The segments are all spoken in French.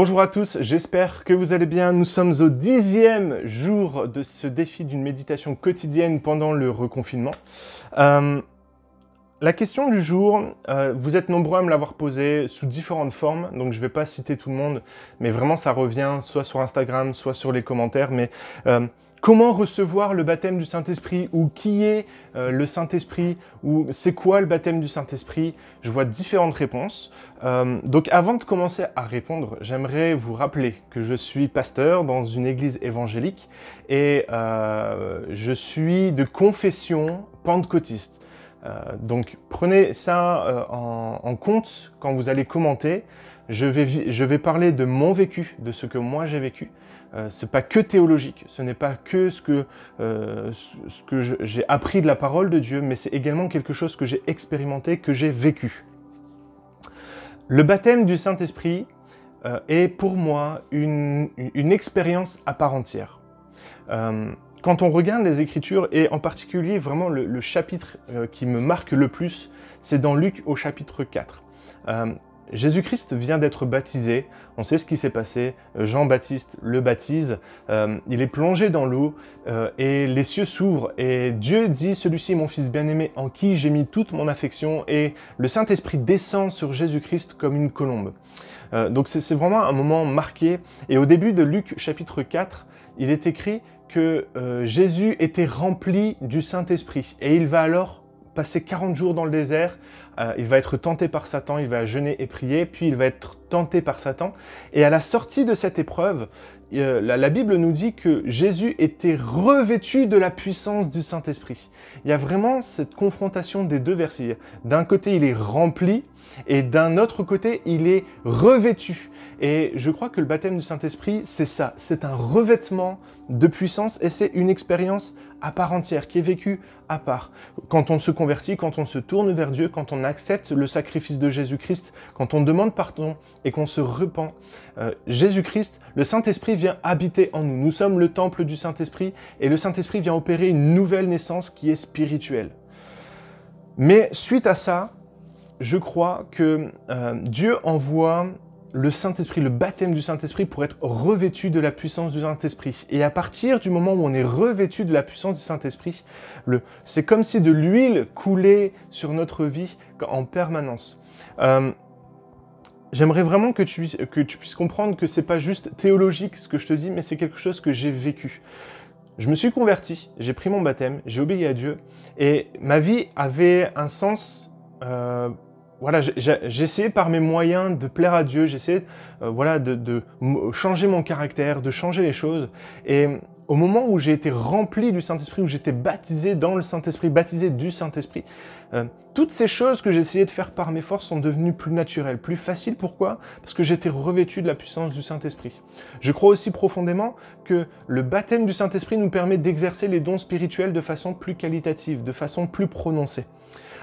Bonjour à tous, j'espère que vous allez bien. Nous sommes au dixième jour de ce défi d'une méditation quotidienne pendant le reconfinement. Euh, la question du jour, euh, vous êtes nombreux à me l'avoir posée sous différentes formes, donc je ne vais pas citer tout le monde, mais vraiment ça revient soit sur Instagram, soit sur les commentaires. Mais euh, Comment recevoir le baptême du Saint-Esprit ou qui est euh, le Saint-Esprit ou c'est quoi le baptême du Saint-Esprit? Je vois différentes réponses. Euh, donc avant de commencer à répondre, j'aimerais vous rappeler que je suis pasteur dans une église évangélique et euh, je suis de confession pentecôtiste. donc prenez ça en, en compte quand vous allez commenter. Je vais, parler de mon vécu, de ce que moi j'ai vécu. Euh, ce n'est pas que théologique, ce n'est pas que ce que, euh, j'ai appris de la parole de Dieu, mais c'est également quelque chose que j'ai expérimenté, que j'ai vécu. Le baptême du Saint-Esprit euh, est pour moi une, une, expérience à part entière. quand on regarde les Écritures, et en particulier vraiment le, le chapitre qui me marque le plus, c'est dans Luc au chapitre 4. Jésus-Christ vient d'être baptisé, on sait ce qui s'est passé, Jean-Baptiste le baptise, euh, il est plongé dans l'eau euh, et les cieux s'ouvrent et Dieu dit, celui-ci est mon fils bien-aimé en qui j'ai mis toute mon affection et le Saint-Esprit descend sur Jésus-Christ comme une colombe. Euh, donc c'est vraiment un moment marqué. Et au début de Luc chapitre 4, il est écrit que Jésus était rempli du Saint-Esprit et il va alors passer 40 jours dans le désert, euh, il va être tenté par Satan, il va jeûner et prier, puis il va être tenté par Satan. Et à la sortie de cette épreuve, euh, la, Bible nous dit que Jésus était revêtu de la puissance du Saint-Esprit. Il y a vraiment cette confrontation des deux versets. D'un côté, il est rempli, et d'un autre côté, il est revêtu. Et je crois que le baptême du Saint-Esprit, c'est ça, c'est un revêtement de puissance et c'est une expérience à part entière, qui est vécue à part. Quand on se convertit, quand on se tourne vers Dieu, quand on accepte le sacrifice de Jésus-Christ, quand on demande pardon et qu'on se repent, euh, Jésus-Christ, le Saint-Esprit vient habiter en nous. Nous sommes le temple du Saint-Esprit et le Saint-Esprit vient opérer une nouvelle naissance qui est spirituelle. Mais suite à ça, je crois que euh, Dieu envoie le Saint-Esprit, le baptême du Saint-Esprit pour être revêtu de la puissance du Saint-Esprit. Et à partir du moment où on est revêtu de la puissance du Saint-Esprit, c'est comme si de l'huile coulait sur notre vie en permanence. Euh, j'aimerais vraiment que tu, puisses comprendre que c'est pas juste théologique ce que je te dis, mais c'est quelque chose que j'ai vécu. Je me suis converti, j'ai pris mon baptême, j'ai obéi à Dieu, et ma vie avait un sens euh, voilà, j'ai par mes moyens de plaire à Dieu, j'ai euh, voilà, de, changer mon caractère, de changer les choses. Et au moment où j'ai été rempli du Saint-Esprit, où j'étais baptisé dans le Saint-Esprit, baptisé du Saint-Esprit, euh, toutes ces choses que j'essayais de faire par mes forces sont devenues plus naturelles, plus faciles. Pourquoi? Parce que j'étais revêtu de la puissance du Saint-Esprit. Je crois aussi profondément que le baptême du Saint-Esprit nous permet d'exercer les dons spirituels de façon plus qualitative, de façon plus prononcée.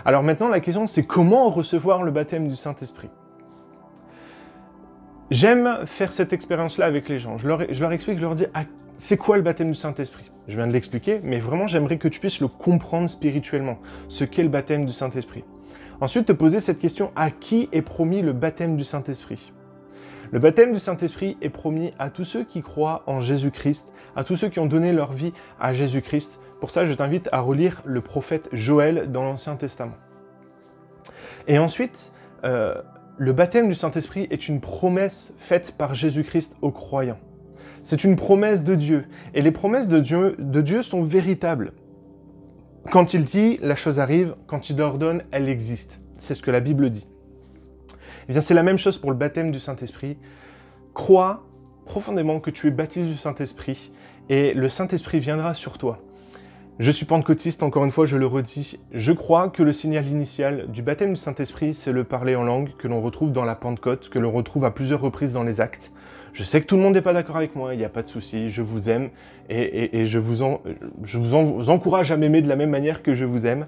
Alors maintenant, la question, c'est comment recevoir le baptême du Saint-Esprit? J'aime faire cette expérience-là avec les gens. Je leur, explique, je leur dis, ah, c'est quoi le baptême du Saint-Esprit? Je viens de l'expliquer, mais vraiment, j'aimerais que tu puisses le comprendre spirituellement, ce qu'est le baptême du Saint-Esprit. Ensuite, te poser cette question, à qui est promis le baptême du Saint-Esprit? Le baptême du Saint-Esprit est promis à tous ceux qui croient en Jésus-Christ, à tous ceux qui ont donné leur vie à Jésus-Christ. Pour ça, je t'invite à relire le prophète Joël dans l'Ancien Testament. Et ensuite, euh, le baptême du Saint-Esprit est une promesse faite par Jésus-Christ aux croyants. C'est une promesse de Dieu. Et les promesses de Dieu, sont véritables. Quand il dit, la chose arrive. Quand il ordonne, elle existe. C'est ce que la Bible dit. Eh bien, c'est la même chose pour le baptême du Saint-Esprit. Crois profondément que tu es baptisé du Saint-Esprit et le Saint-Esprit viendra sur toi. Je suis pentecôtiste, encore une fois, je le redis. Je crois que le signal initial du baptême du Saint-Esprit, c'est le parler en langue que l'on retrouve dans la Pentecôte, que l'on retrouve à plusieurs reprises dans les actes. Je sais que tout le monde n'est pas d'accord avec moi, il n'y a pas de souci, je vous aime et, je, vous, encourage à m'aimer de la même manière que je vous aime.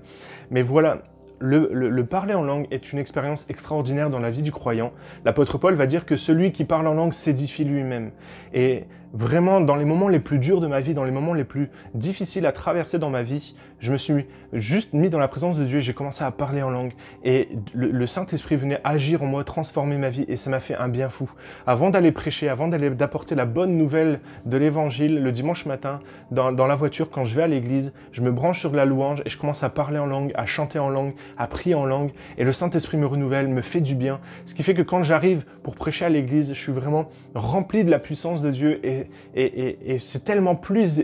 Mais voilà, le, parler en langue est une expérience extraordinaire dans la vie du croyant. L'apôtre Paul va dire que celui qui parle en langue s'édifie lui-même. Et vraiment dans les moments les plus durs de ma vie, dans les moments les plus difficiles à traverser dans ma vie, je me suis juste mis dans la présence de Dieu et j'ai commencé à parler en langue. Et le, Saint-Esprit venait agir en moi, transformer ma vie et ça m'a fait un bien fou. Avant d'aller prêcher, avant d'aller d'apporter la bonne nouvelle de l'évangile le dimanche matin, dans, la voiture, quand je vais à l'église, je me branche sur la louange et je commence à parler en langue, à chanter en langue, à prier en langue. Et le Saint-Esprit me renouvelle, me fait du bien. Ce qui fait que quand j'arrive pour prêcher à l'église, je suis vraiment rempli de la puissance de Dieu et et, c'est tellement plus,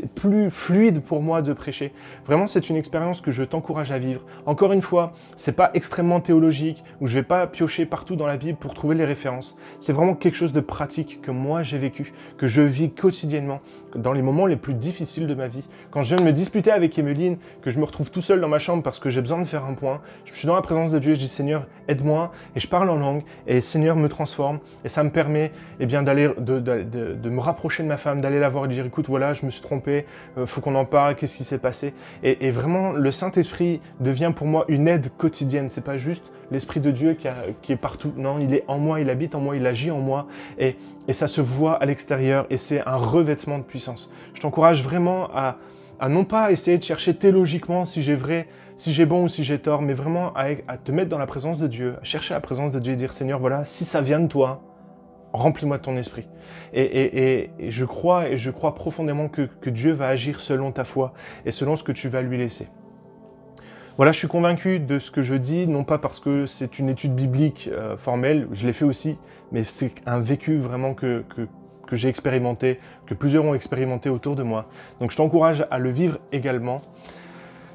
fluide pour moi de prêcher. Vraiment, c'est une expérience que je t'encourage à vivre. Encore une fois, c'est pas extrêmement théologique où je vais pas piocher partout dans la Bible pour trouver les références. C'est vraiment quelque chose de pratique que moi j'ai vécu, que je vis quotidiennement dans les moments les plus difficiles de ma vie. Quand je viens de me disputer avec Emeline, que je me retrouve tout seul dans ma chambre parce que j'ai besoin de faire un point, je suis dans la présence de Dieu et je dis Seigneur, aide-moi et je parle en langue et Seigneur me transforme et ça me permet eh d'aller de me rapprocher de ma femme d'aller la voir et dire écoute voilà je me suis trompé, euh, faut qu'on en parle, qu'est-ce qui s'est passé? Et, vraiment le Saint-Esprit devient pour moi une aide quotidienne. C'est pas juste l'Esprit de Dieu qui, est partout. Non, il est en moi, il habite en moi, il agit en moi et, ça se voit à l'extérieur et c'est un revêtement de puissance. Je t'encourage vraiment à, non pas essayer de chercher théologiquement si j'ai vrai, si j'ai bon ou si j'ai tort, mais vraiment à, à, te mettre dans la présence de Dieu, à chercher la présence de Dieu et dire Seigneur, voilà, si ça vient de toi, remplis-moi de ton esprit. Et, je crois et je crois profondément que, Dieu va agir selon ta foi et selon ce que tu vas lui laisser. Voilà, je suis convaincu de ce que je dis, non pas parce que c'est une étude biblique euh, formelle, je l'ai fait aussi, mais c'est un vécu vraiment que j'ai expérimenté, que plusieurs ont expérimenté autour de moi. Donc je t'encourage à le vivre également.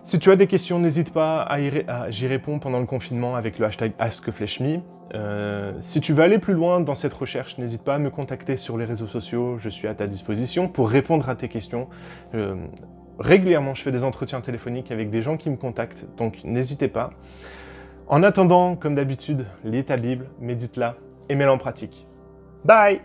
Si tu as des questions, n'hésite pas à, j'y réponds pendant le confinement avec le hashtag AskFleshMe. Euh, si tu veux aller plus loin dans cette recherche, n'hésite pas à me contacter sur les réseaux sociaux, je suis à ta disposition pour répondre à tes questions. Euh, régulièrement, je fais des entretiens téléphoniques avec des gens qui me contactent, donc n'hésitez pas. En attendant, comme d'habitude, lis ta Bible, médite-la et mets-la en pratique. Bye